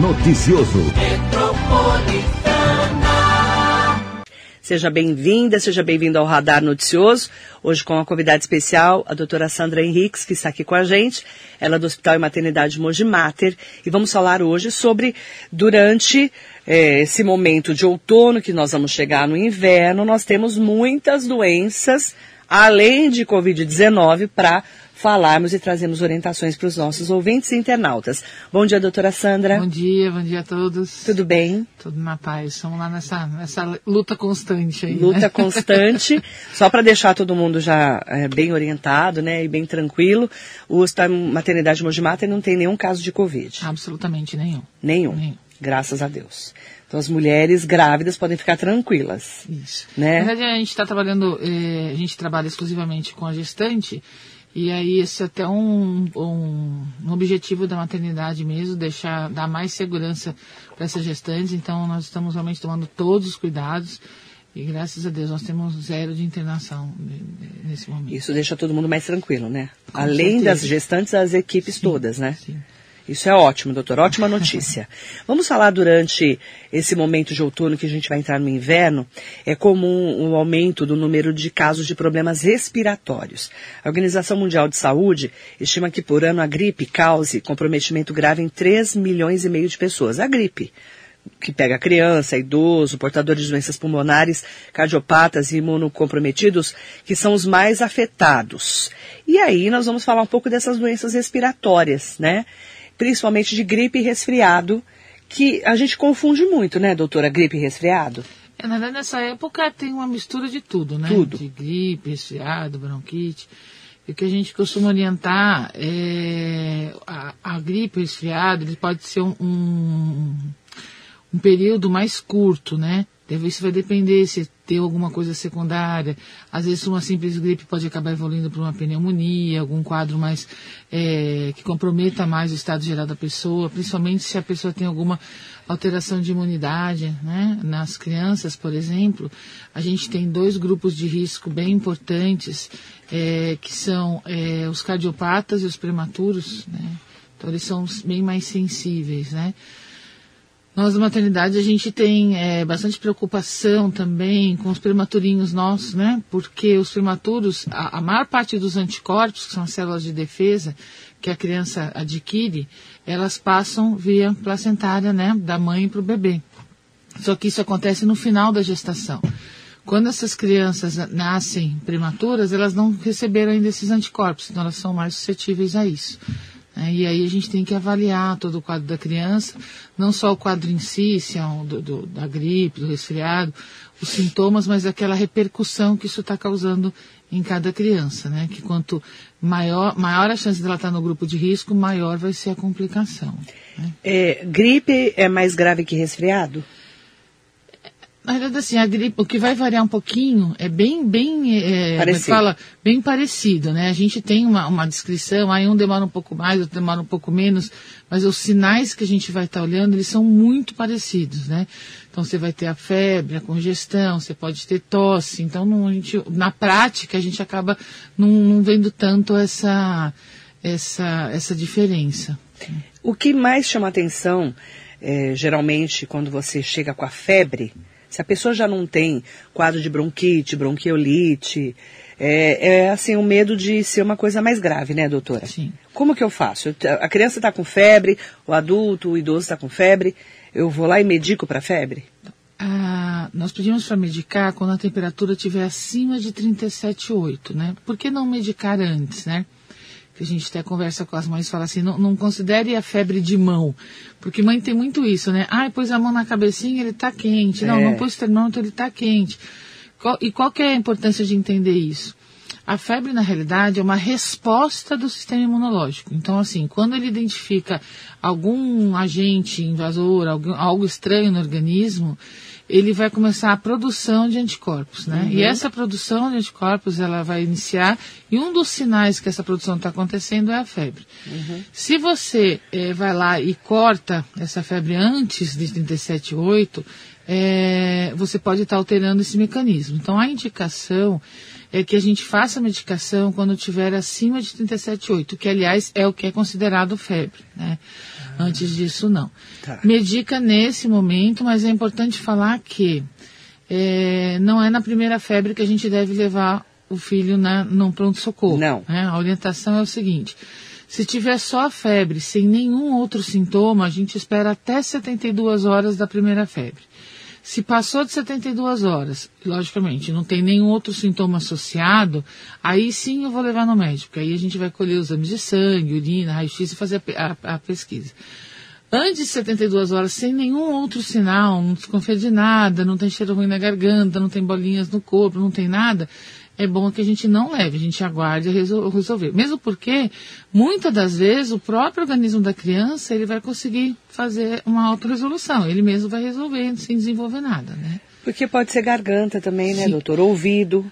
Noticioso. Seja bem-vinda, seja bem-vindo ao Radar Noticioso. Hoje com uma convidada especial, a doutora Sandra Henriques, que está aqui com a gente. Ela é do Hospital e Maternidade Mogi Mater. E vamos falar hoje sobre, durante eh, esse momento de outono, que nós vamos chegar no inverno, nós temos muitas doenças, além de Covid-19, para falarmos e trazermos orientações para os nossos ouvintes e internautas. Bom dia, doutora Sandra. Bom dia, bom dia a todos. Tudo bem? Tudo na paz. Estamos lá nessa, nessa luta constante aí. Luta né? constante. Só para deixar todo mundo já é, bem orientado, né, e bem tranquilo, o Hospital Maternidade Mogi Mater não tem nenhum caso de Covid. Absolutamente nenhum. Nenhum. Nenhum. Graças a Deus. Então as mulheres grávidas podem ficar tranquilas. Isso. Né? Na verdade, a gente está trabalhando, eh, a gente trabalha exclusivamente com a gestante. E aí esse é até um, um, um objetivo da maternidade mesmo, deixar, dar mais segurança para essas gestantes. Então nós estamos realmente tomando todos os cuidados. E graças a Deus nós temos zero de internação nesse momento. Isso deixa todo mundo mais tranquilo, né? Com Além certeza. das gestantes, as equipes Sim, todas, né? sim. Isso é ótimo, doutor. Ótima notícia. Vamos falar durante esse momento de outono que a gente vai entrar no inverno. É comum o aumento do número de casos de problemas respiratórios. A Organização Mundial de Saúde estima que por ano a gripe cause comprometimento grave em 3 milhões e meio de pessoas. A gripe que pega criança, idoso, portadores de doenças pulmonares, cardiopatas e imunocomprometidos, que são os mais afetados. E aí nós vamos falar um pouco dessas doenças respiratórias, né? Principalmente de gripe e resfriado, que a gente confunde muito, né, doutora? Gripe e resfriado? É, na verdade, nessa época tem uma mistura de tudo, né? Tudo. De gripe, resfriado, bronquite. E o que a gente costuma orientar é a, a gripe, o resfriado, ele pode ser um, um, um período mais curto, né? Deve- Isso vai depender se tem alguma coisa secundária. Às vezes uma simples gripe pode acabar evoluindo para uma pneumonia, algum quadro mais é, que comprometa mais o estado geral da pessoa, principalmente se a pessoa tem alguma alteração de imunidade, né? Nas crianças, por exemplo, a gente tem dois grupos de risco bem importantes, é, que são é, os cardiopatas e os prematuros, né? Então eles são bem mais sensíveis, né? Nós da maternidade a gente tem é, bastante preocupação também com os prematurinhos nossos, né? Porque os prematuros, a, a maior parte dos anticorpos, que são as células de defesa que a criança adquire, elas passam via placentária, né? Da mãe para o bebê. Só que isso acontece no final da gestação. Quando essas crianças nascem prematuras, elas não receberam ainda esses anticorpos, então elas são mais suscetíveis a isso. Né? E aí a gente tem que avaliar todo o quadro da criança, não só o quadro em si, se é um do, do- da gripe, do resfriado, os sintomas, mas aquela repercussão que isso está causando em cada criança, né? Que quanto maior, maior a chance dela estar no grupo de risco, maior vai ser a complicação. né? É, gripe é mais grave que resfriado? Na verdade, assim, a gripe, o que vai variar um pouquinho é bem, bem, é, é fala, bem parecido, né? A gente tem uma, uma descrição, aí um demora um pouco mais, outro demora um pouco menos, mas os sinais que a gente vai estar olhando, eles são muito parecidos, né? Então você vai ter a febre, a congestão, você pode ter tosse, então não, a gente, na prática a gente acaba não, não vendo tanto essa, essa, essa diferença. O que mais chama atenção, é, geralmente, quando você chega com a febre, se a pessoa já não tem quadro de bronquite, bronquiolite, é, é assim, o medo de ser uma coisa mais grave, né, doutora? Sim. Como que eu faço? Eu A criança está com febre, o adulto, o idoso está com febre, eu vou lá e medico para febre? Ah, nós pedimos para medicar quando a temperatura estiver acima de 37,8, né? Por que não medicar antes, né? Que a gente até conversa com as mães e fala assim, não, não considere a febre de mão. Porque mãe tem muito isso, né? Ah, pôs a mão na cabecinha, ele tá quente. Não, É. não pôs termômetro, ele tá quente. E qual que é a importância de entender isso? A febre, na realidade, é uma resposta do sistema imunológico. Então, assim, quando ele identifica algum agente invasor, algum, algo estranho no organismo, ele vai começar a produção de anticorpos, né? Uhum. E essa produção de anticorpos, ela vai iniciar, e um dos sinais que essa produção está acontecendo é a febre. Uhum. Se você é, vai lá e corta essa febre antes de 37,8, é, você pode estar tá alterando esse mecanismo. Então, a indicação é que a gente faça a medicação quando tiver acima de 37,8, que aliás é o que é considerado febre, né? Ah, Antes disso, não. Tá. Medica nesse momento, mas é importante falar que é, não é na primeira febre que a gente deve levar o filho na, no pronto-socorro. Não. Né? A orientação é o seguinte. Se tiver só a febre, sem nenhum outro sintoma, a gente espera até 72 horas da primeira febre. Se passou de 72 horas, logicamente, não tem nenhum outro sintoma associado, aí sim eu vou levar no médico. Aí a gente vai colher os exames de sangue, urina, raio-x e fazer a, a, a, pesquisa. Antes de 72 horas, sem nenhum outro sinal, não desconfia de nada, não tem cheiro ruim na garganta, não tem bolinhas no corpo, não tem nada, é bom que a gente não leve, a gente aguarde resolver. Mesmo porque, muitas das vezes, o próprio organismo da criança, ele vai conseguir fazer uma autorresolução. Ele mesmo vai resolver sem desenvolver nada, né? Porque pode ser garganta também, né, Sim. doutor? Ouvido.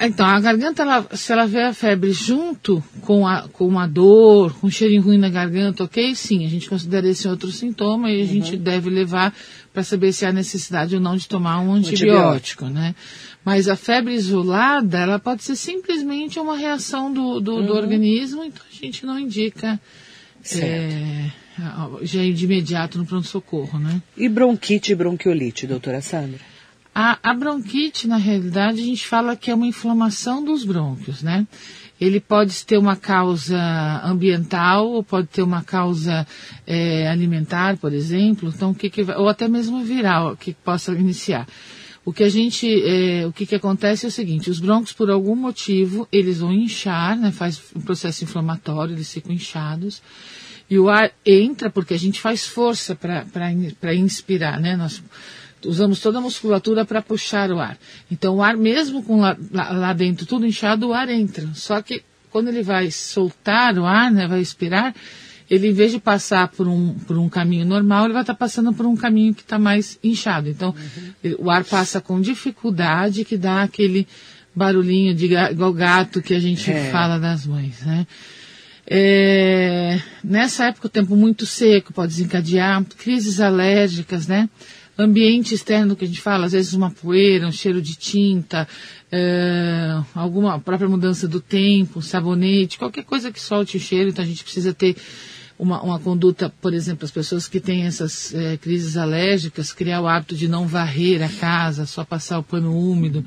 Então, a garganta, ela, se ela vê a febre junto com a, com uma dor, com um cheirinho ruim na garganta, ok? Sim, a gente considera esse outro sintoma e a uhum. gente deve levar para saber se há necessidade ou não de tomar um antibiótico, antibiótico. né? Mas a febre isolada, ela pode ser simplesmente uma reação do, do, uhum. do organismo, então a gente não indica é, já ir de imediato no pronto-socorro, né? E bronquite e bronquiolite, doutora Sandra? A, a, bronquite, na realidade, a gente fala que é uma inflamação dos brônquios, né? Ele pode ter uma causa ambiental, ou pode ter uma causa é, alimentar, por exemplo, então o que, que ou até mesmo viral, que possa iniciar. O que a gente, é, o que, que acontece é o seguinte, os brônquios por algum motivo, eles vão inchar, né, faz um processo inflamatório, eles ficam inchados, e o ar entra porque a gente faz força para inspirar, né, usamos toda a musculatura para puxar o ar. Então o ar mesmo com lá, lá, dentro tudo inchado, o ar entra, só que quando ele vai soltar o ar, né, vai expirar, ele em vez de passar por um, por um caminho normal, ele vai estar tá passando por um caminho que está mais inchado. Então, uhum. o ar passa com dificuldade, que dá aquele barulhinho de igual gato que a gente é. fala das mães, né? É, nessa época o tempo muito seco pode desencadear crises alérgicas, né? Ambiente externo que a gente fala, às vezes uma poeira, um cheiro de tinta, é, alguma própria mudança do tempo, sabonete, qualquer coisa que solte o cheiro, então a gente precisa ter uma, uma conduta, por exemplo, as pessoas que têm essas é, crises alérgicas, criar o hábito de não varrer a casa, só passar o pano úmido,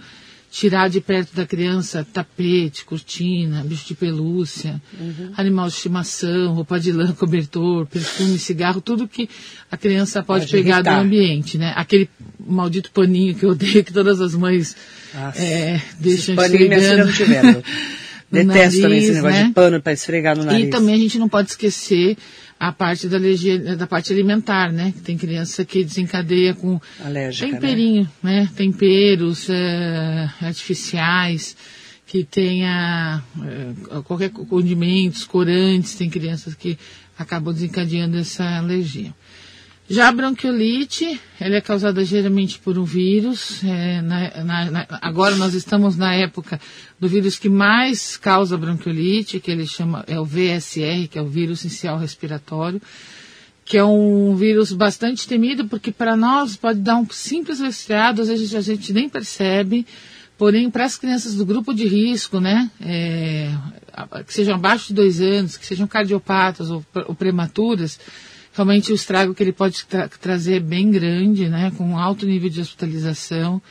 tirar de perto da criança tapete, cortina, bicho de pelúcia, uhum. animal de estimação, roupa de lã, cobertor, perfume, cigarro, tudo que a criança pode, pode pegar irritar. do ambiente, né? Aquele maldito paninho que eu odeio que todas as mães é, deixam esfregando. Detesto nariz, também esse negócio né? de pano para esfregar no nariz. E também a gente não pode esquecer a parte da alergia, da parte alimentar, né? Tem criança que desencadeia com Alérgica, temperinho, né? né? Temperos é, artificiais, que tenha é, qualquer condimentos, corantes, tem crianças que acabam desencadeando essa alergia. Já a bronquiolite, ela é causada geralmente por um vírus. É, na, na, na, agora nós estamos na época do vírus que mais causa bronquiolite, que ele chama, é o VSR, que é o vírus inicial respiratório, que é um vírus bastante temido, porque para nós pode dar um simples resfriado, às vezes a gente nem percebe, porém para as crianças do grupo de risco, né, é, que sejam abaixo de dois anos, que sejam cardiopatas ou, ou prematuras, realmente o estrago que ele pode tra trazer é bem grande, né, com alto nível de hospitalização.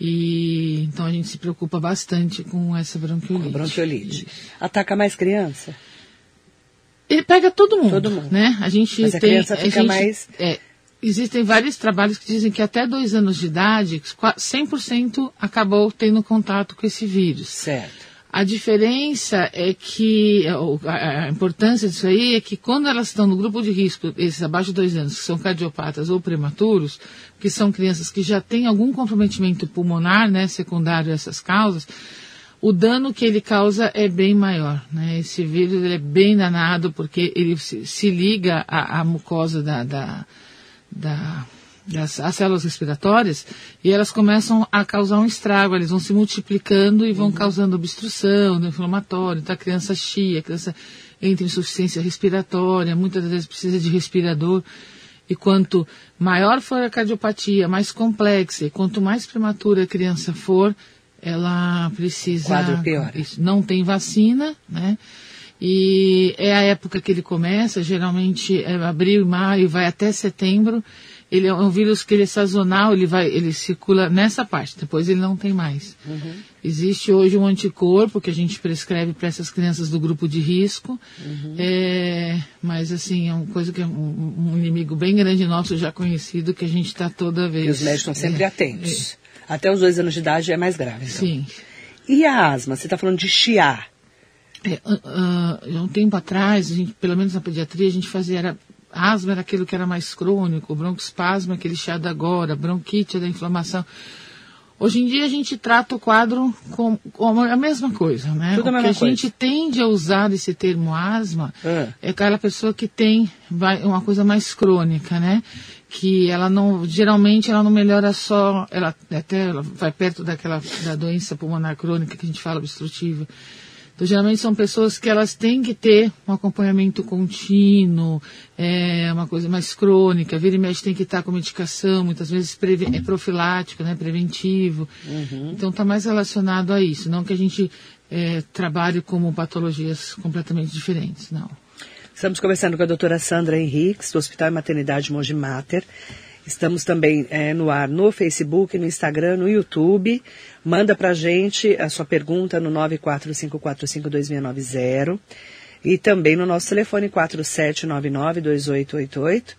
E então a gente se preocupa bastante com essa bronquiolite. Com bronquiolite. Ataca mais criança? Ele pega todo mundo, todo mundo. né? A gente Mas a tem, criança fica gente, mais é, existem vários trabalhos que dizem que até dois anos de idade, 100% acabou tendo contato com esse vírus. Certo. A diferença é que, a importância disso aí é que quando elas estão no grupo de risco, esses abaixo de dois anos, que são cardiopatas ou prematuros, que são crianças que já têm algum comprometimento pulmonar, né, secundário a essas causas, o dano que ele causa é bem maior. Né? Esse vírus é bem danado porque ele se, se liga à, à mucosa da, da, da as, as, células respiratórias e elas começam a causar um estrago, eles vão se multiplicando e vão uhum. causando obstrução, né, inflamatório, então a criança chia, a criança entra em insuficiência respiratória, muitas vezes precisa de respirador. E quanto maior for a cardiopatia, mais complexa, e quanto mais prematura a criança for, ela precisa. Quadro pior. Não tem vacina, né? E é a época que ele começa, geralmente é abril e maio, vai até setembro. Ele é um vírus que ele é sazonal, ele vai, ele circula nessa parte, depois ele não tem mais. Uhum. Existe hoje um anticorpo que a gente prescreve para essas crianças do grupo de risco, uhum. é, mas assim, é uma coisa que é um, um, inimigo bem grande nosso, já conhecido, que a gente está toda vez. E os médicos estão sempre é, atentos. É. Até os dois anos de idade é mais grave. Então. Sim. E a asma? Você está falando de chiar. É, uh, uh, um tempo atrás, gente, pelo menos na pediatria, a gente fazia era, asma era aquilo que era mais crônico, broncoespasmo é aquele chiado agora, bronquite é da inflamação. Hoje em dia a gente trata o quadro com, com a mesma coisa, né? Tudo o que a coisa. gente tende a usar esse termo asma é. é aquela pessoa que tem uma coisa mais crônica, né? Que ela não, geralmente ela não melhora só, ela até ela vai perto daquela da doença pulmonar crônica que a gente fala obstrutiva. Então, geralmente são pessoas que elas têm que ter um acompanhamento contínuo, é uma coisa mais crônica, vira e mexe tem que estar com medicação, muitas vezes é profilático, né, preventivo. Uhum. Então está mais relacionado a isso, não que a gente é, trabalhe como patologias completamente diferentes, não. Estamos conversando com a doutora Sandra Henriques, do Hospital e Maternidade Mogi Mater. Estamos também é, no ar no Facebook, no Instagram, no YouTube. Manda para gente a sua pergunta no 945452690 e também no nosso telefone 47992888.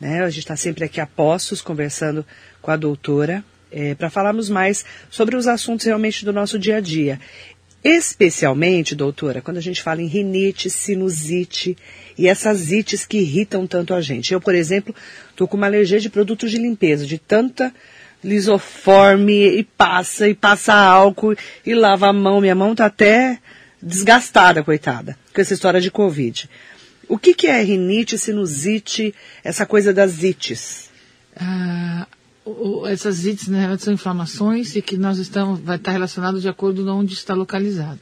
Né? A gente está sempre aqui a postos conversando com a doutora é, para falarmos mais sobre os assuntos realmente do nosso dia a dia. Especialmente, doutora, quando a gente fala em rinite, sinusite e essas ites que irritam tanto a gente. Eu, por exemplo, estou com uma alergia de produtos de limpeza, de tanta lisoforme e passa, e passa álcool e lava a mão. Minha mão está até desgastada, coitada, com essa história de Covid. O que, que é rinite, sinusite, essa coisa das ites? Ah, essas ites, né, são inflamações e que nós estamos, vai estar relacionado de acordo com onde está localizado.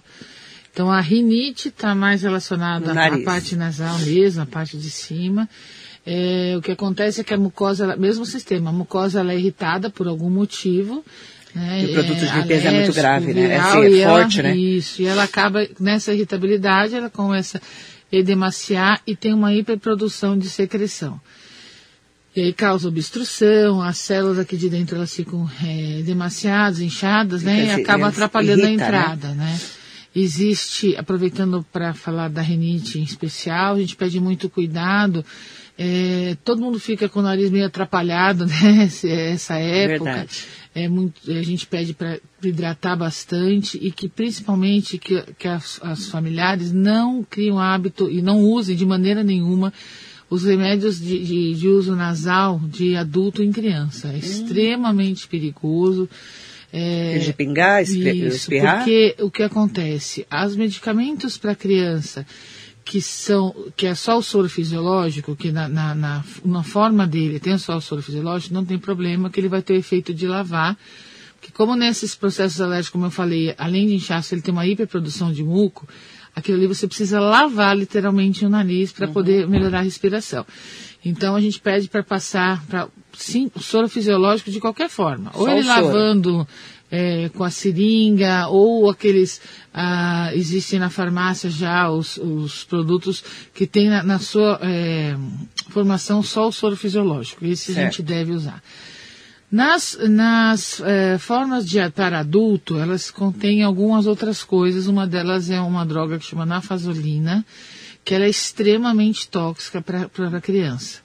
Então a rinite está mais relacionada à parte nasal mesmo, a parte de cima. É, o que acontece é que a mucosa, mesmo sistema, a mucosa ela é irritada por algum motivo. Né, e o produto de é limpeza é, é muito grave, né? É, assim, é forte, ela, né? Isso, e ela acaba, nessa irritabilidade, ela começa a edemaciar e tem uma hiperprodução de secreção. E aí causa obstrução, as células aqui de dentro elas ficam é, demasiadas, inchadas, né? E acaba atrapalhando irrita, a né? entrada, né? né? Existe, aproveitando para falar da rinite em especial, a gente pede muito cuidado. É, todo mundo fica com o nariz meio atrapalhado, né? Essa época. Verdade. É muito, a gente pede para hidratar bastante e que principalmente que, que as, as familiares não criem hábito e não usem de maneira nenhuma os remédios de, de, de, uso nasal de adulto em criança. É hum. extremamente perigoso. É, de pingar, isso, espirrar? Porque o que acontece? Os medicamentos para criança que são que é só o soro fisiológico, que na, na, na, na, forma dele tem só o soro fisiológico, não tem problema que ele vai ter o efeito de lavar. Porque como nesses processos alérgicos, como eu falei, além de inchaço, ele tem uma hiperprodução de muco, aquilo ali você precisa lavar literalmente o nariz para uhum. poder melhorar a respiração. Então a gente pede para passar para sim, soro fisiológico de qualquer forma. Ou ele lavando é, com a seringa, ou aqueles. Ah, existem na farmácia já os, os produtos que tem na, na sua é, formação só o soro fisiológico. Esse certo. a gente deve usar. Nas, nas é, formas de para adulto, elas contêm algumas outras coisas. Uma delas é uma droga que chama nafazolina, que ela é extremamente tóxica para a criança.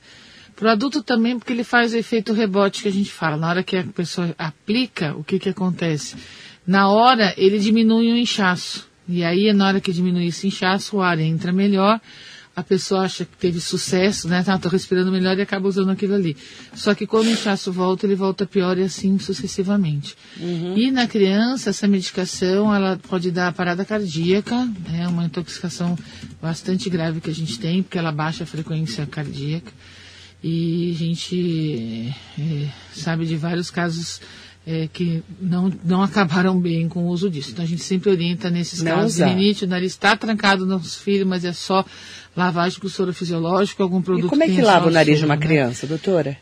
Para o adulto também, porque ele faz o efeito rebote que a gente fala. Na hora que a pessoa aplica, o que, que acontece? Na hora, ele diminui o inchaço. E aí, na hora que diminui esse inchaço, o ar entra melhor, a pessoa acha que teve sucesso, né? Tá, tô respirando melhor e acaba usando aquilo ali. Só que quando o inchaço volta, ele volta pior e assim sucessivamente. Uhum. E na criança, essa medicação, ela pode dar parada cardíaca, é né? uma intoxicação bastante grave que a gente tem, porque ela baixa a frequência cardíaca. E a gente é, sabe de vários casos é, que não, não acabaram bem com o uso disso. Então a gente sempre orienta nesses Não casos usar. rinite, o nariz está trancado nos filhos, mas é só lavagem com soro fisiológico, algum produto E como é que tenha lava o nariz de uma né? criança, doutora?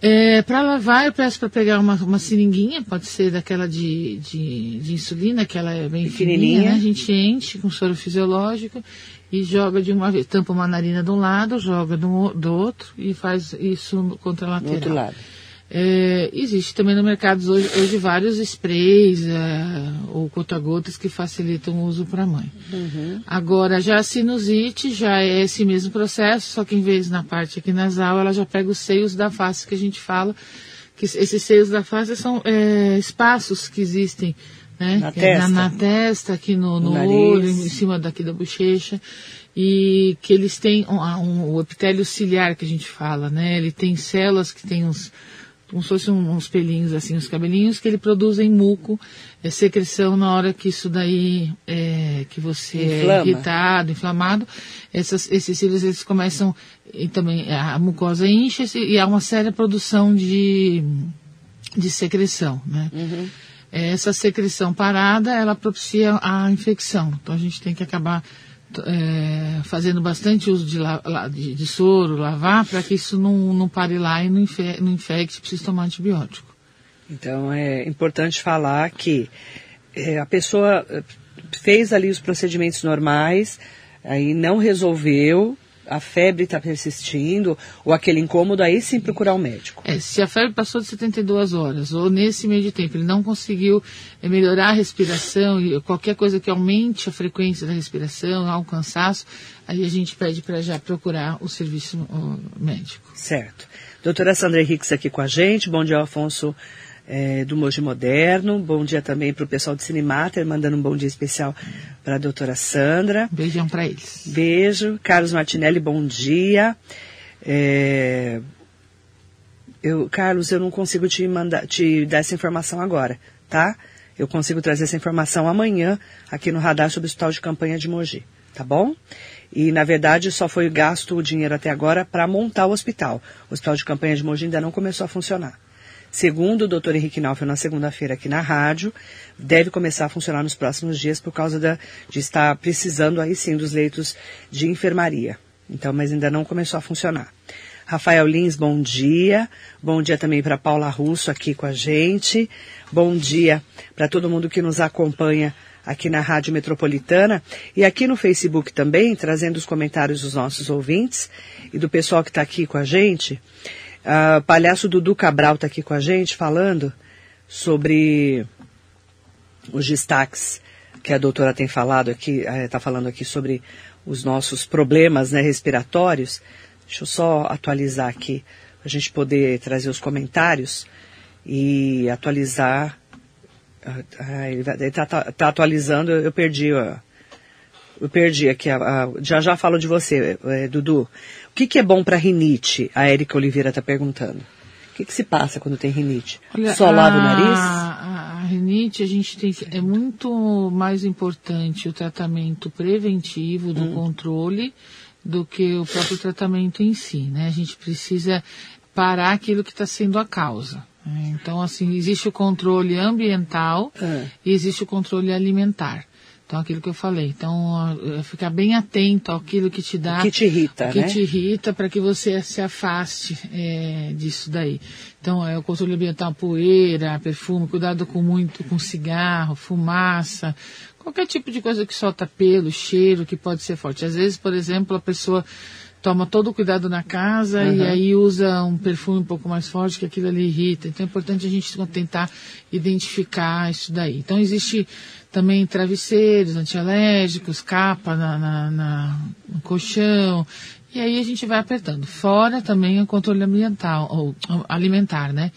É, para lavar, eu peço para pegar uma, uma seringuinha, pode ser daquela de, de, de insulina, que ela é bem fininha, né? A gente enche com soro fisiológico e joga de uma vez, tampa uma narina de um lado, joga do, do outro e faz isso no Do contralateral. outro lado. É, existe também no mercado hoje, hoje vários sprays é, ou gota-gotas que facilitam o uso para a mãe. Agora, já a sinusite já é esse mesmo processo, só que em vez na parte aqui nasal, ela já pega os seios da face que a gente fala, que esses seios da face são é, espaços que existem né? Na é testa. na, na testa, aqui no, No no olho, em cima daqui da bochecha, e que eles têm um, um- o epitélio ciliar que a gente fala, né? Ele tem células que têm uns, como se fossem um- uns pelinhos assim, uns cabelinhos, que ele produzem muco, é secreção na hora que isso daí, é, que você Inflama. é irritado, inflamado, essas, esses cílios eles começam, e também a mucosa incha e há uma séria produção de, de secreção, né? Essa secreção parada, ela propicia a infecção. Então a gente tem que acabar é, fazendo bastante uso de, la- de- de soro, lavar, para que isso não, não pare lá e não, infe, não infecte, precisa tomar antibiótico. Então é importante falar que é, a pessoa eh, fez ali os procedimentos normais, aí não resolveu, a febre está persistindo, ou aquele incômodo, aí sim procurar o médico. É, se a febre passou de 72 horas, ou nesse meio de tempo ele não conseguiu eh, melhorar a respiração, e qualquer coisa que aumente a frequência da respiração, há um cansaço, aí a gente pede para já procurar o serviço médico. Certo. Doutora Sandra Henriques aqui com a gente. Bom dia, Alfonso eh, do Moji Moderno. Bom dia também para o pessoal do Cinemater, mandando um bom dia especial para a doutora Sandra. Beijão para eles. Beijo. Carlos Martinelli, bom dia. É, Eu, Carlos, eu não consigo te, mandar, te dar essa informação agora, tá? Eu consigo trazer essa informação amanhã aqui no radar sobre o Hospital de Campanha de Mogi, tá bom? E, na verdade, só foi gasto o dinheiro até agora para montar o hospital. O Hospital de Campanha de Mogi ainda não começou a funcionar. Segundo o doutor Henrique Naufel, na segunda-feira aqui na rádio, deve começar a funcionar nos próximos dias por causa da, de estar precisando aí sim dos leitos de enfermaria. Então, mas ainda não começou a funcionar. Rafael Lins, bom dia. Bom dia também para Paula Russo aqui com a gente. Bom dia para todo mundo que nos acompanha aqui na Rádio Metropolitana e aqui no Facebook também, trazendo os comentários dos nossos ouvintes e do pessoal que está aqui com a gente. Ah, palhaço Dudu Cabral está aqui com a gente falando sobre os destaques que a doutora tem falado aqui, está falando aqui sobre os nossos problemas né, respiratórios. Deixa eu só atualizar aqui, para a gente poder trazer os comentários e atualizar. Ah, ah, ele está atualizando, eu perdi, ó, eu perdi aqui, a- a- já já falo de você, eh, Dudu. O que, que é bom para rinite? A Érica Oliveira está perguntando. O que, que se passa quando tem rinite? Só lava o nariz? A, a rinite, a gente tem que, é muito mais importante o tratamento preventivo do Hum. controle do que o próprio tratamento em si, né? A gente precisa parar aquilo que está sendo a causa. né? Então, assim, existe o controle ambiental Ah. e existe o controle alimentar. Então, aquilo que eu falei. Então, eh, ficar bem atento àquilo que te dá O que te irrita, que né? te irrita para que você se afaste é, disso daí. Então, é o controle ambiental, poeira, perfume, cuidado com muito com cigarro, fumaça, qualquer tipo de coisa que solta pelo, cheiro, que pode ser forte. Às vezes, por exemplo, a pessoa toma todo o cuidado na casa e aí usa um perfume um pouco mais forte, que aquilo ali irrita. Então, é importante a gente tentar identificar isso daí. Então, existe também travesseiros antialérgicos, capa na, na- na- no colchão, e aí a gente vai apertando. Fora também o controle ambiental, ou alimentar, né?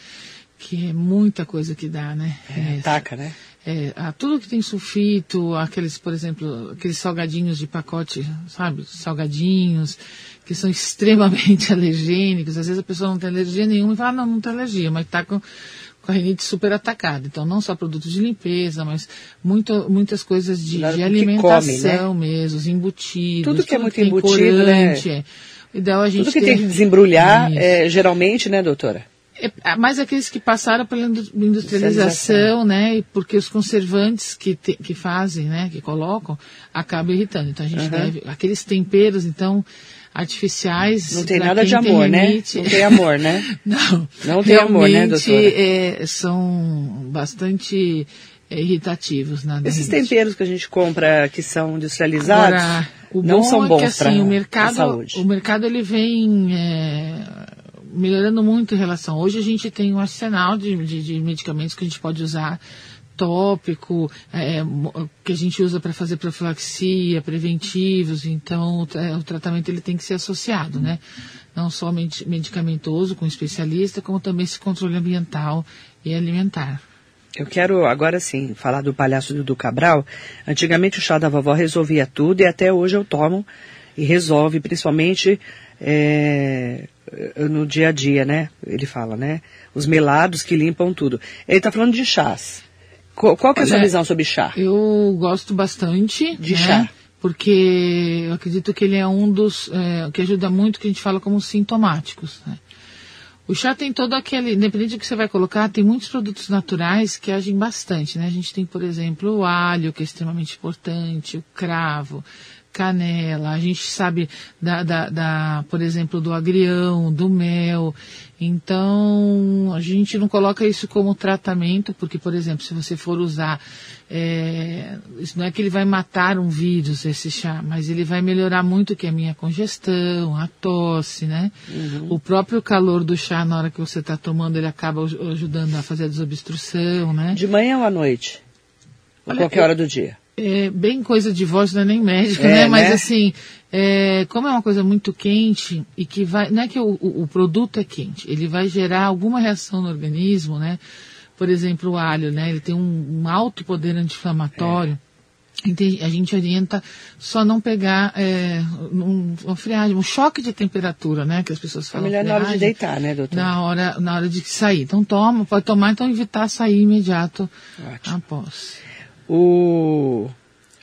Que é muita coisa que dá, né? É, Taca, né? é, ah, tudo que tem sulfito, aqueles, por exemplo, aqueles salgadinhos de pacote, sabe? Salgadinhos, que são extremamente alergênicos. Às vezes a pessoa não tem alergia nenhuma e fala, ah, não, não tem alergia, mas está com, com a rinite super atacada. Então, não só produtos de limpeza, mas muito, muitas coisas de, Cuidado de que alimentação come, mesmo, os embutidos. Tudo que é muito tem embutido, né? é. Então a gente Tudo que tem, tem que desembrulhar, é, geralmente, né, doutora? É, mais aqueles que passaram pela indu- industrialização, né? Porque os conservantes que, te- que fazem, né? Que colocam, acabam irritando. Então a gente Aham. deve. Aqueles temperos, então, artificiais. Não tem nada de amor, né? Não tem amor, né? Não. Não tem amor, né, doutora? é, são bastante é, irritativos, né? Esses temperos que a gente compra que são industrializados Agora, o não são é bons que, assim, para o mercado, saúde. o mercado ele vem é, melhorando muito em relação. Hoje a gente tem um arsenal de, de, de medicamentos que a gente pode usar tópico, é, que a gente usa para fazer profilaxia, preventivos, então o, o tratamento ele tem que ser associado, né? Não só medi- medicamentoso com especialista, como também esse controle ambiental e alimentar. Eu quero agora sim falar do palhaço Dudu Cabral. Antigamente o chá da vovó resolvia tudo e até hoje eu tomo e resolve, principalmente é, no dia a dia, né? Ele fala, né? Os melados que limpam tudo. Ele está falando de chás. Qual, qual que é a sua visão sobre chá? Eu gosto bastante De né? chá. Porque eu acredito que ele é um dos é, que ajuda muito que a gente fala como sintomáticos. Né? O chá tem todo aquele, independente do que você vai colocar, tem muitos produtos naturais que agem bastante, né? A gente tem, por exemplo, o alho, que é extremamente importante, o cravo, canela, a gente sabe da, da, da, por exemplo, do agrião, do mel. Então, a gente não coloca isso como tratamento, porque, por exemplo, se você for usar, é, isso não é que ele vai matar um vírus, esse chá, mas ele vai melhorar muito que é a minha congestão, a tosse, né? O próprio calor do chá, na hora que você está tomando, ele acaba aj- ajudando a fazer a desobstrução, né? De manhã ou à noite? Olha, qualquer eu- hora do dia? É bem coisa de voz, não é nem médica, É, né? Mas né? assim, é, como é uma coisa muito quente e que vai. Não é que o, o- o produto é quente, ele vai gerar alguma reação no organismo, né? Por exemplo, o alho, né? Ele tem um, um alto poder anti-inflamatório. Ente- A gente orienta só não pegar é, um, uma friagem, um choque de temperatura, né? Que as pessoas É falam. melhor na hora de friagem, deitar, né, doutor? Na hora, na hora de sair. Então toma, pode tomar, então evitar sair imediato Ótimo. após. O...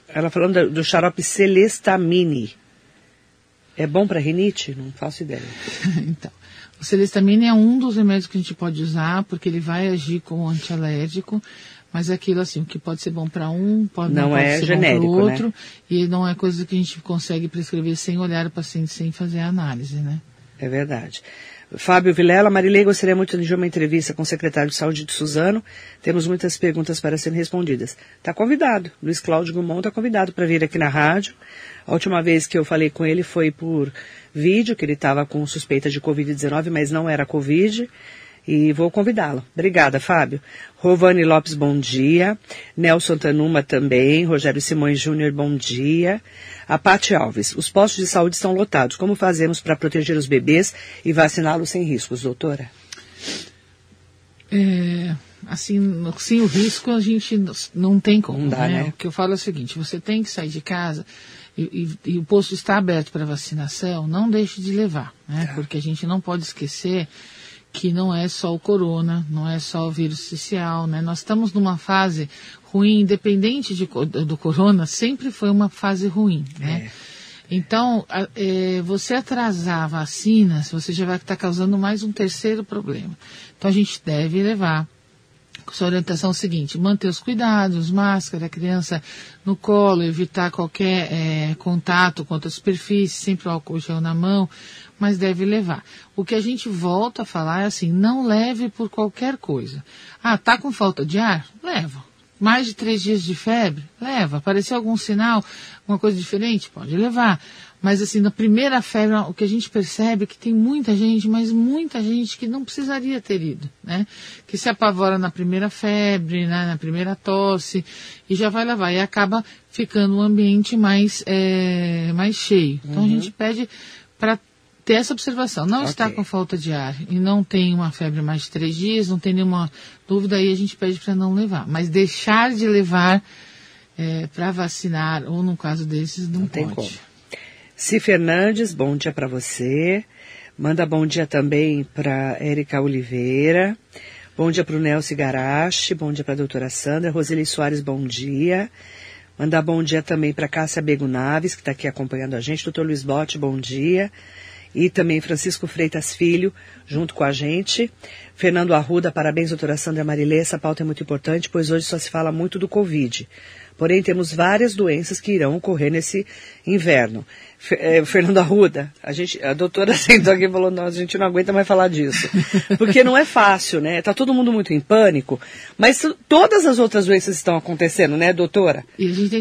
Ela falando do, do xarope Celestamine. É bom para rinite? Não faço ideia. então, o celestamine é um dos remédios que a gente pode usar, porque ele vai agir como antialérgico, mas é aquilo assim, o que pode ser bom para um, pode Não não, pode é ser genérico, bom para né? outro, e não é coisa que a gente consegue prescrever sem olhar o paciente, sem fazer a análise, né? É verdade. Fábio Vilela, Marilei, gostaria muito de uma entrevista com o secretário de Saúde de Suzano. Temos muitas perguntas para serem respondidas. Está convidado. Luiz Cláudio Gumon está convidado para vir aqui na rádio. A última vez que eu falei com ele foi por vídeo, que ele estava com suspeita de Covid-19, mas não era Covid. E vou convidá-lo. Obrigada, Fábio. Rovane Lopes, bom dia. Nelson Tanuma também. Rogério Simões Júnior, bom dia. A Pati Alves, os postos de saúde estão lotados. Como fazemos para proteger os bebês e vaciná-los sem riscos, doutora? É, assim, sem o risco a gente não tem como. Não dá, né? O que eu falo é o seguinte, você tem que sair de casa e, e- e o posto está aberto para vacinação, não deixe de levar, né? Tá. Porque a gente não pode esquecer que não é só o corona, não é só o vírus social, né? Nós estamos numa fase ruim, independente de do corona, sempre foi uma fase ruim, né? Então, a- é, você atrasar vacinas, você já vai estar causando mais um terceiro problema. Então, a gente deve levar. Sua orientação é o seguinte, manter os cuidados, máscara, criança no colo, evitar qualquer é, contato com outras superfícies, sempre o álcool gel na mão, mas deve levar. O que a gente volta a falar é assim, não leve por qualquer coisa. Ah, tá com falta de ar? Leva. Mais de três dias de febre? Leva. Apareceu algum sinal, alguma coisa diferente? Pode levar. Mas assim, na primeira febre, o que a gente percebe é que tem muita gente, mas muita gente que não precisaria ter ido, né? Que se apavora na primeira febre, né? na primeira tosse, e já vai levar. E acaba ficando um ambiente mais, é, mais cheio. Então a gente pede para ter essa observação. Não está Ok. com falta de ar e não tem uma febre mais de três dias, não tem nenhuma dúvida, aí a gente pede para não levar. Mas deixar de levar para vacinar, ou no caso desses, não, Não tem pode. Si Fernandes, bom dia para você. Manda bom dia também para Érica Oliveira. Bom dia para o Nelson Garache. Bom dia para a doutora Sandra. Roseli Soares, bom dia. Mandar bom dia também para Cássia Bego Naves, que está aqui acompanhando a gente. Doutor Luiz Botti, bom dia. e também Francisco Freitas Filho, junto com a gente. Fernando Arruda, parabéns, doutora Sandra Marilê. Essa pauta é muito importante, pois hoje só se fala muito do Covid. Porém, temos várias doenças que irão ocorrer nesse inverno. É, Fernando Arruda, a, gente, a doutora sentou aqui e falou, não, a gente não aguenta mais falar disso. Porque não é fácil, né? Tá todo mundo muito em pânico, mas todas as outras doenças estão acontecendo, né, doutora?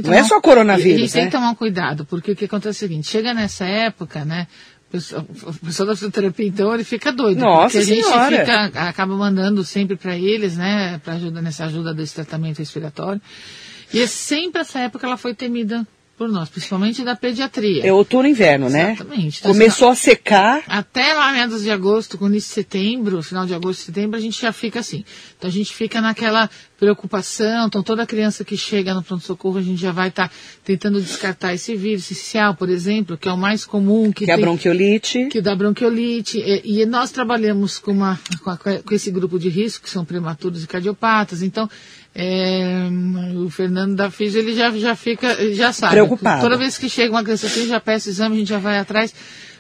não é só coronavírus, A gente né? tem que tomar cuidado, porque o que acontece é o seguinte, chega nessa época, né, o pessoal da fisioterapia, então, ele fica doido. Nossa porque a gente fica, acaba mandando sempre para eles, né, para ajuda nessa ajuda desse tratamento respiratório. E é sempre essa época ela foi temida por nós, principalmente da pediatria. É outono e inverno, né? Exatamente. Então, Começou a secar. Até lá meados de agosto, com início de setembro, final de agosto, setembro, a gente já fica assim. Então a gente fica naquela preocupação. Então toda criança que chega no pronto-socorro, a gente já vai estar tá tentando descartar esse vírus inicial, por exemplo, que é o mais comum. Que, que é a bronquiolite. Que dá bronquiolite. E, e nós trabalhamos com, uma, com, a, com esse grupo de risco, que são prematuros e cardiopatas. Então, é, o Fernando da FIS, ele já, já fica, já sabe. Preocupado. Toda vez que chega uma criança assim, já peça exame, a gente já vai atrás.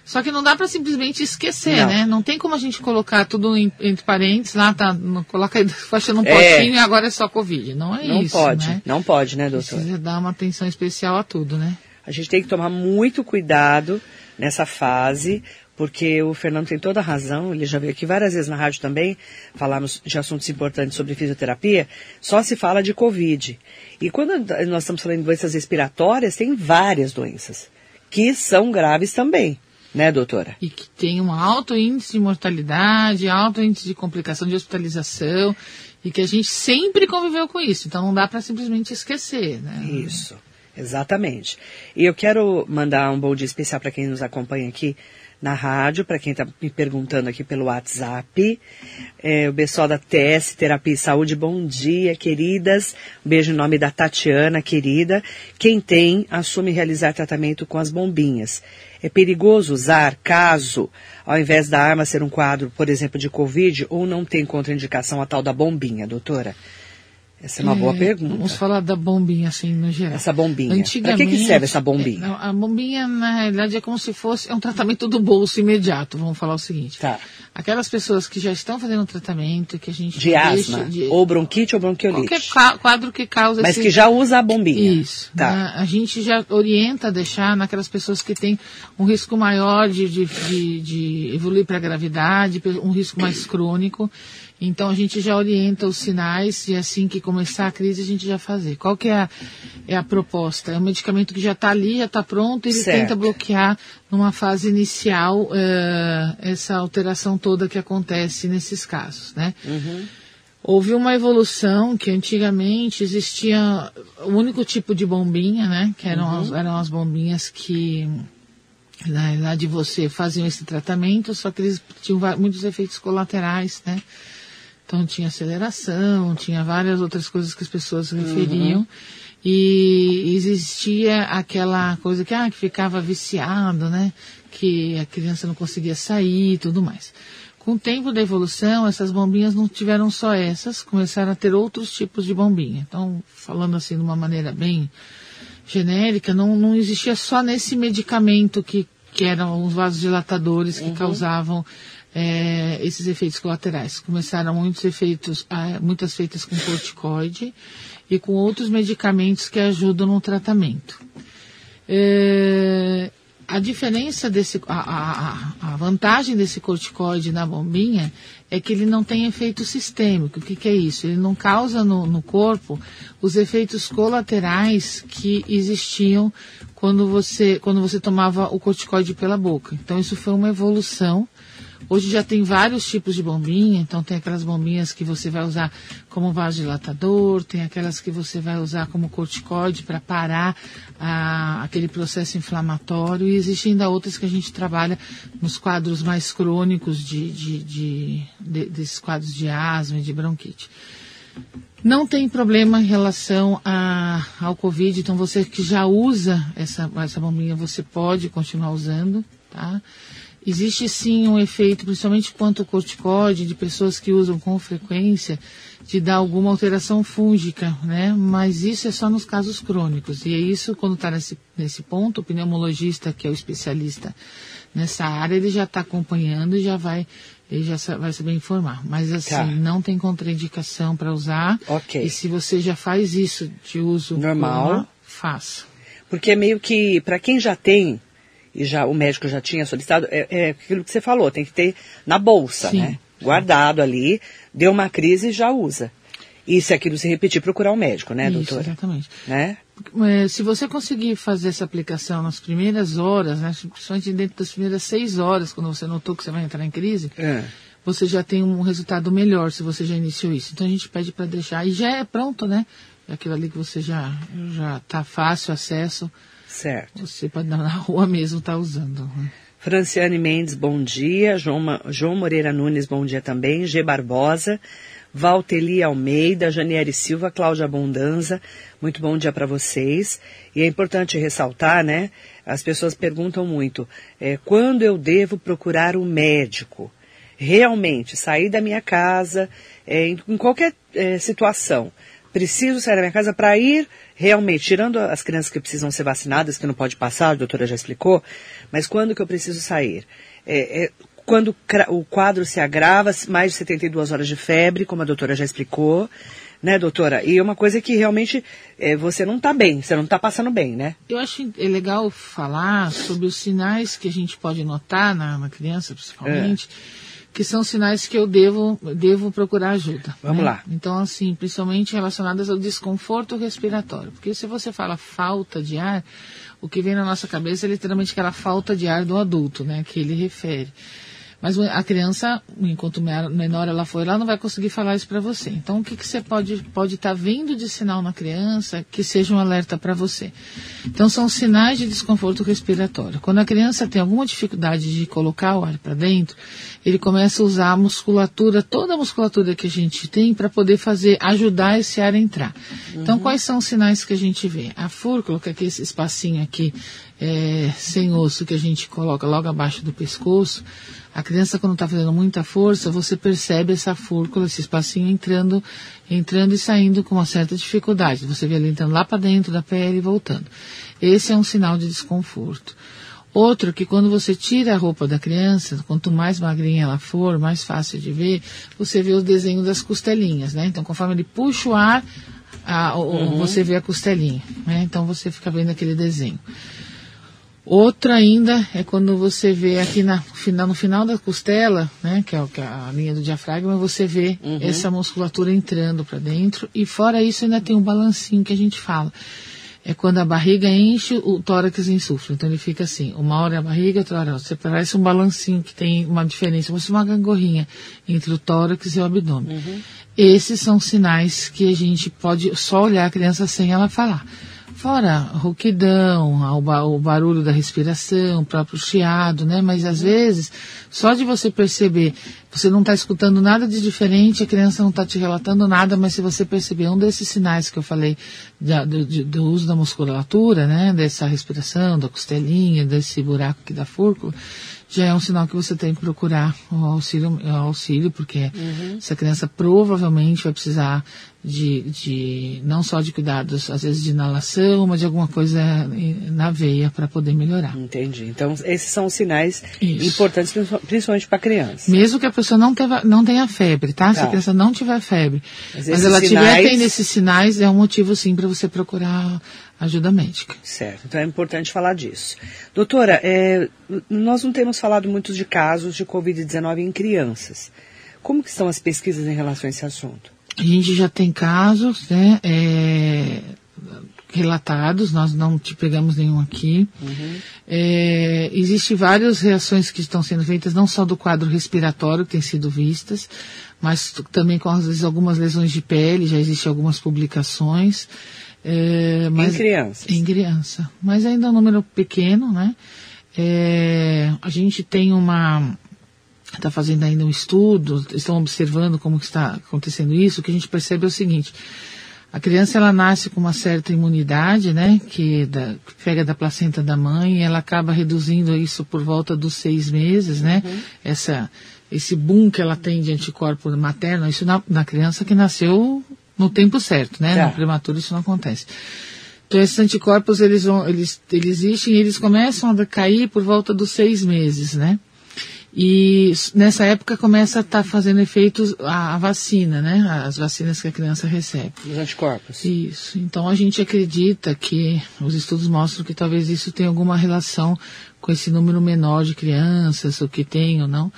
Só que não dá para simplesmente esquecer, não. né? Não tem como a gente colocar tudo em, entre parêntes, lá tá, coloca faixa num potinho é. e agora é só Covid. Não é não isso. Não pode, né? não pode, né, doutor? Precisa dar uma atenção especial a tudo, né? A gente tem que tomar muito cuidado nessa fase, porque o Fernando tem toda a razão, ele já veio aqui várias vezes na rádio também, falarmos de assuntos importantes sobre fisioterapia, só se fala de Covid. E quando nós estamos falando de doenças respiratórias, tem várias doenças, que são graves também. Né, doutora? E que tem um alto índice de mortalidade, alto índice de complicação de hospitalização, e que a gente sempre conviveu com isso. Então não dá para simplesmente esquecer, né? Isso, exatamente. E eu quero mandar um bom dia especial para quem nos acompanha aqui na rádio, para quem está me perguntando aqui pelo WhatsApp. É, o pessoal da TS Terapia e Saúde, bom dia, queridas. Um beijo em nome da Tatiana, querida. Quem tem, assume realizar tratamento com as bombinhas. É perigoso usar caso, ao invés da arma ser um quadro, por exemplo, de Covid, ou não tem contraindicação a tal da bombinha, doutora? Essa é uma é, boa pergunta. Vamos falar da bombinha, assim, no geral. Essa bombinha. Para que, que serve essa bombinha? É, a bombinha, na realidade, é como se fosse é um tratamento do bolso imediato. Vamos falar o seguinte. Tá. Aquelas pessoas que já estão fazendo tratamento, que a gente De asma, de, ou bronquite ou bronquiolite. Qualquer quadro que causa Mas esse... que já usa a bombinha. Isso. Tá. A, a, gente já orienta a deixar naquelas pessoas que têm um risco maior de, de, de, de evoluir para a gravidade, um risco mais crônico. Então a gente já orienta os sinais e assim que começar a crise a gente já fazer. Qual que é a, é a proposta? É um medicamento que já está ali, já está pronto, ele certo. tenta bloquear numa fase inicial uh, essa alteração toda que acontece nesses casos, né? Uhum. Houve uma evolução que antigamente existia o único tipo de bombinha, né? Que eram, Uhum. as, eram as bombinhas que na realidade você fazia esse tratamento, só que eles tinham muitos efeitos colaterais, né? Então tinha aceleração, tinha várias outras coisas que as pessoas referiam. E existia aquela coisa que, ah, que ficava viciado, né? Que a criança não conseguia sair e tudo mais. Com o tempo da evolução, essas bombinhas não tiveram só essas, começaram a ter outros tipos de bombinha. Então, falando assim de uma maneira bem genérica, não, não existia só nesse medicamento que, que eram os vasodilatadores que causavam eh, esses efeitos colaterais. Começaram muitos efeitos, ah, muitas feitas com corticoide e com outros medicamentos que ajudam no tratamento. Eh, a diferença desse, a, a, a vantagem desse corticoide na bombinha é que ele não tem efeito sistêmico. O que, que é isso? Ele não causa no, no corpo os efeitos colaterais que existiam quando você, quando você tomava o corticoide pela boca. Então isso foi uma evolução. Hoje já tem vários tipos de bombinha, então tem aquelas bombinhas que você vai usar como vasodilatador, tem aquelas que você vai usar como corticoide para parar ah, aquele processo inflamatório, e existem ainda outras que a gente trabalha nos quadros mais crônicos de, de, de, de- desses quadros de asma e de bronquite. Não tem problema em relação a, ao Covid, então você que já usa essa, essa bombinha, você pode continuar usando, tá? Existe sim um efeito, principalmente quanto ao corticóide, de pessoas que usam com frequência, de dar alguma alteração fúngica, né? Mas isso é só nos casos crônicos. E é isso, quando está nesse, nesse ponto, o pneumologista, que é o especialista nessa área, ele já está acompanhando e já vai, ele já vai saber informar. Mas assim, Tá. não tem contraindicação para usar. Ok. E se você já faz isso de uso Normal. comum, faça. Porque é meio que, para quem já tem, e já o médico já tinha solicitado, é, é aquilo que você falou, tem que ter na bolsa, Sim. né? Guardado ali, deu uma crise e já usa. E se aquilo se repetir, procurar um médico, né, isso, doutora? exatamente. Né? É, se você conseguir fazer essa aplicação nas primeiras horas, né, principalmente dentro das primeiras seis horas, quando você notou que você vai entrar em crise, É. você já tem um resultado melhor se você já iniciou isso. Então a gente pede para deixar e já é pronto, né? É aquilo ali que você já já está fácil acesso, Certo. você pode na rua mesmo estar usando. né? Franciane Mendes, bom dia. João, João Moreira Nunes, bom dia também. G. Barbosa. Valteli Almeida, Janiere Silva, Cláudia Abundanza, muito bom dia para vocês. E é importante ressaltar, né? As pessoas perguntam muito, é, quando eu devo procurar um médico? Realmente, sair da minha casa, é, em, em qualquer é, situação, preciso sair da minha casa para ir realmente, tirando as crianças que precisam ser vacinadas, que não pode passar, a doutora já explicou, mas quando que eu preciso sair? É, é, quando o quadro se agrava, mais de 72 horas de febre, como a doutora já explicou, né, doutora? E uma coisa que realmente é, você não está bem, você não está passando bem, né? Eu acho é legal falar sobre os sinais que a gente pode notar na, na criança, principalmente, que são sinais que eu devo, devo procurar ajuda. Vamos né? lá. Então, assim, principalmente relacionadas ao desconforto respiratório. Porque se você fala falta de ar, o que vem na nossa cabeça é literalmente aquela falta de ar do adulto, né, que ele refere. Mas a criança, enquanto menor ela for, ela não vai conseguir falar isso para você. Então, o que, que você pode pode estar vendo de sinal na criança que seja um alerta para você? Então, são sinais de desconforto respiratório. Quando a criança tem alguma dificuldade de colocar o ar para dentro, ele começa a usar a musculatura, toda a musculatura que a gente tem para poder fazer, ajudar esse ar a entrar. Então, quais são os sinais que a gente vê? A fúrcula, que é aqui esse espacinho aqui, é, sem osso que a gente coloca logo abaixo do pescoço, a criança quando está fazendo muita força, você percebe essa fúrcula, esse espacinho entrando, entrando e saindo com uma certa dificuldade. Você vê ele entrando lá para dentro da pele e voltando. Esse é um sinal de desconforto. Outro que quando você tira a roupa da criança, quanto mais magrinha ela for, mais fácil de ver, você vê o desenho das costelinhas, né? Então conforme ele puxa o ar, a, Uhum. você vê a costelinha, né? Então você fica vendo aquele desenho. Outra ainda é quando você vê aqui na, final, no final da costela, né, que é, que é a linha do diafragma, você vê essa musculatura entrando para dentro. E fora isso ainda tem um balancinho que a gente fala. É quando a barriga enche, o tórax insufla. Então ele fica assim, uma hora é a barriga, outra hora é a outra. Você parece um balancinho que tem uma diferença, como se fosse uma gangorrinha entre o tórax e o abdômen. Esses são sinais que a gente pode só olhar a criança sem ela falar. Fora rouquidão, o, ba- o barulho da respiração, o próprio chiado, né? Mas às vezes, só de você perceber, você não está escutando nada de diferente, a criança não está te relatando nada, mas se você perceber um desses sinais que eu falei da- do, de- do uso da musculatura, né? Dessa respiração, da costelinha, desse buraco aqui da fúrcula, já é um sinal que você tem que procurar o auxílio, o auxílio porque essa criança provavelmente vai precisar de, de não só de cuidados, às vezes de inalação, mas de alguma coisa na veia para poder melhorar. Entendi. Então, esses são os sinais Isso. importantes, principalmente para criança. Mesmo que a pessoa não, teva, não tenha febre, tá? Se Tá. a criança não tiver febre, Mas mas, ela tiver sinais- tendo esses sinais, é um motivo sim para você procurar ajuda médica. Certo, então é importante falar disso. Doutora, é, nós não temos falado muito de casos de Covid-19 em crianças. Como que estão as pesquisas em relação a esse assunto? A gente já tem casos, né, é, relatados, nós não te pegamos nenhum aqui. É, Existem várias reações que estão sendo feitas, não só do quadro respiratório que tem sido vistas, mas também com às vezes algumas lesões de pele, já existem algumas publicações. É, mas- em crianças. em criança. Mas ainda é um número pequeno, né? É, a gente tem uma. Está fazendo ainda um estudo, estão observando como que está acontecendo isso. O que a gente percebe é o seguinte: A criança ela nasce com uma certa imunidade, né, que, da, que pega da placenta da mãe, e ela acaba reduzindo isso por volta dos seis meses, né? Uhum. Essa, esse boom que ela tem de anticorpo materno, isso na, na criança que nasceu no tempo certo, né? Tá. No prematuro isso não acontece. Então esses anticorpos eles vão, eles, eles existem e eles começam a cair por volta dos seis meses, né? E nessa época começa a estar tá fazendo efeitos a, a, vacina, né? As vacinas que a criança recebe. Os anticorpos. Isso. Então a gente acredita que os estudos mostram que talvez isso tenha alguma relação com esse número menor de crianças, o que tem ou não,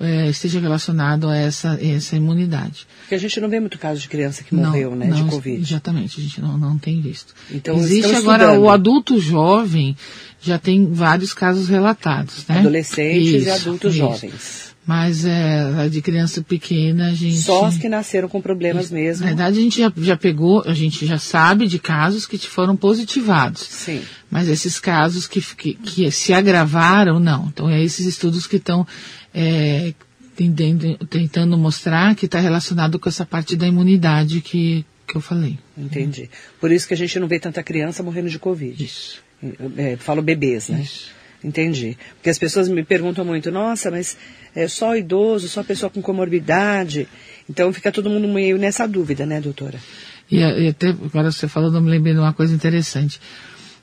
é, esteja relacionado a essa, essa imunidade. Porque a gente não vê muito caso de criança que morreu, não, né, não, de Covid. Exatamente, a gente não, não tem visto. Então, Existe agora o adulto jovem, já tem vários casos relatados, né? Adolescentes isso, e adultos isso. jovens. Mas é, de criança pequena a gente. Só as que nasceram com problemas mesmo. Na verdade, a gente já, já pegou, a gente já sabe de casos que foram positivados. Sim. Mas esses casos que, que, que se agravaram, não. Então, é esses estudos que estão é, tentando, mostrar que está relacionado com essa parte da imunidade que, que eu falei. Entendi. Por isso que a gente não vê tanta criança morrendo de Covid. Isso. É, falo bebês, né? Isso. Entendi. Porque as pessoas me perguntam muito, nossa, mas é só idoso, só pessoa com comorbidade. Então fica todo mundo meio nessa dúvida, né, doutora? E, e até agora você falando, eu me lembrei de uma coisa interessante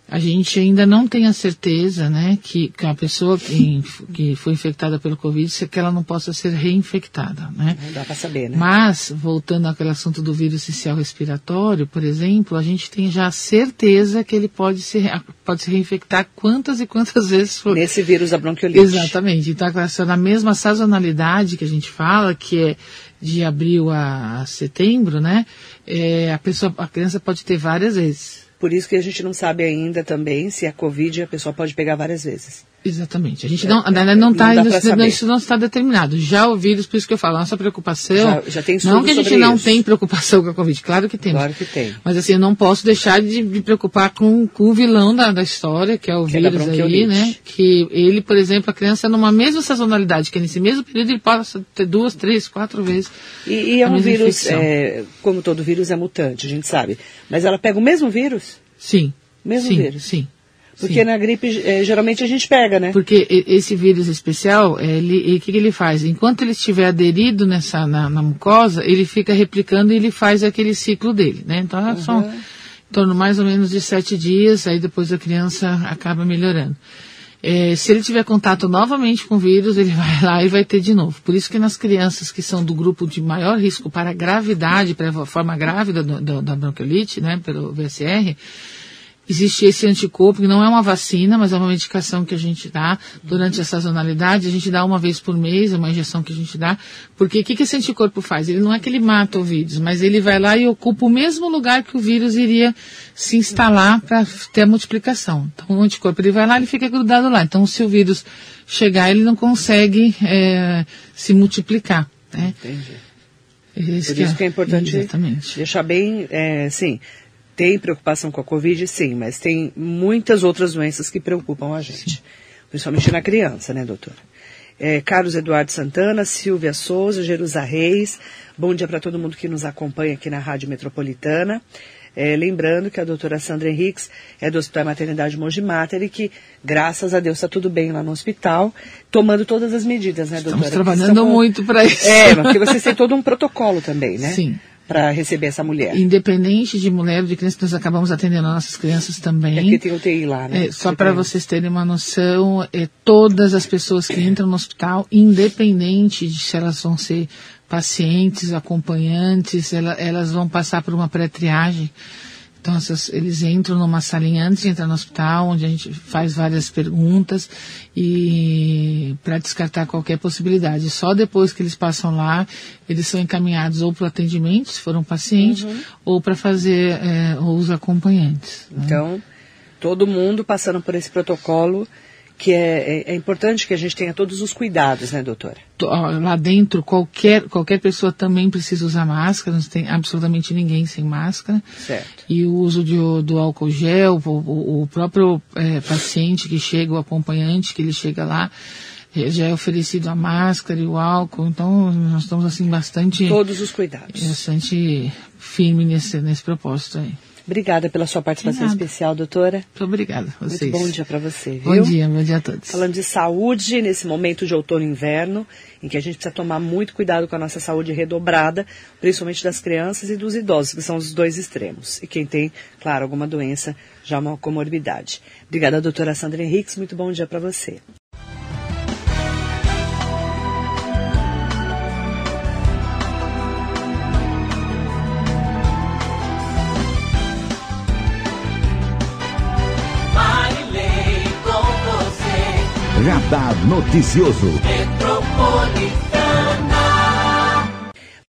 a gente ainda não tem a certeza, né, que, que a pessoa que, que foi infectada pelo Covid, se que ela não possa ser reinfectada, né? Não dá para saber, né? Mas, voltando àquele assunto do vírus essencial respiratório, por exemplo, a gente tem já a certeza que ele pode se, pode se reinfectar quantas e quantas vezes for. Nesse vírus da bronquiolite. Exatamente. Então, na mesma sazonalidade que a gente fala, que é de abril a setembro, né, é, a pessoa, a criança pode ter várias vezes. Por isso que a gente não sabe ainda também se a Covid a pessoa pode pegar várias vezes. Exatamente. A gente não, é, não está isso não está determinado. Já o vírus, por isso que eu falo, nossa preocupação. Já, já tem Não que a gente não isso. tem preocupação com a Covid, claro que tem. Claro que tem. Mas assim, eu não posso deixar de me preocupar com, com o vilão da, da história, que é o que é vírus é aí, né? Que ele, por exemplo, a criança numa mesma sazonalidade, que nesse mesmo período ele pode ter duas, três, quatro vezes. E, e é um vírus, é, como todo vírus é mutante, a gente sabe. Mas ela pega o mesmo vírus? Sim. Mesmo sim, vírus? Sim. Porque Sim. na gripe, é, geralmente a gente pega, né? Porque esse vírus especial, o que, que, ele faz? Enquanto ele estiver aderido nessa, na, na, mucosa, ele fica replicando e ele faz aquele ciclo dele, né? Então, uhum. são em torno mais ou menos de sete dias, aí depois a criança acaba melhorando. É, se ele tiver contato novamente com o vírus, ele vai lá e vai ter de novo. Por isso que nas crianças que são do grupo de maior risco para a gravidade, para a forma grávida do, do, da bronquiolite, né, pelo VSR, existe esse anticorpo, que não é uma vacina, mas é uma medicação que a gente dá durante a sazonalidade, a gente dá uma vez por mês, é uma injeção que a gente dá, porque o que, que esse anticorpo faz? Ele não é que ele mata o vírus, mas ele vai lá e ocupa o mesmo lugar que o vírus iria se instalar para ter a multiplicação. Então o anticorpo ele vai lá e fica grudado lá. Então se o vírus chegar, ele não consegue é, se multiplicar. Né? Entendi. Esse Por isso que é, que é importante exatamente. deixar bem, é, sim, tem preocupação com a Covid, sim, mas tem muitas outras doenças que preocupam a gente. Sim. Principalmente na criança, né, doutora? É, Carlos Eduardo Santana, Silvia Souza, Jerusa Reis, bom dia para todo mundo que nos acompanha aqui na Rádio Metropolitana. É, lembrando que a doutora Sandra Henriques é do Hospital Maternidade Monge Mater e que, graças a Deus, está tudo bem lá no hospital, tomando todas as medidas, né, doutora? Estamos trabalhando muito para isso. É, porque vocês têm todo um protocolo também, né? Sim para receber essa mulher. Independente de mulher ou de criança, nós acabamos atendendo nossas crianças também. É que tem UTI lá, né? É, só para vocês terem uma noção, é, todas as pessoas que entram no hospital, independente de se elas vão ser pacientes, acompanhantes, ela, elas vão passar por uma pré-triagem então, eles entram numa salinha antes de entrar no hospital, onde a gente faz várias perguntas e para descartar qualquer possibilidade. Só depois que eles passam lá, eles são encaminhados ou para o atendimento, se for um paciente, uhum. ou para fazer é, os acompanhantes. Né? Então, todo mundo passando por esse protocolo que é, é, é, importante que a gente tenha todos os cuidados, né, doutora? Lá dentro, qualquer, qualquer pessoa também precisa usar máscara, não tem absolutamente ninguém sem máscara. Certo. E o uso de, do álcool gel, o, o próprio é, paciente que chega, o acompanhante que ele chega lá, já é oferecido a máscara e o álcool, então nós estamos assim bastante... Todos os cuidados. Bastante firme nesse, nesse propósito aí. Obrigada pela sua participação especial, doutora. Muito obrigada vocês. Muito bom dia para você, viu? Bom dia, bom dia a todos. Falando de saúde, nesse momento de outono e inverno, em que a gente precisa tomar muito cuidado com a nossa saúde redobrada, principalmente das crianças e dos idosos, que são os dois extremos. E quem tem, claro, alguma doença, já uma comorbidade. Obrigada, doutora Sandra Henriques. Muito bom dia para você. Radar Noticioso.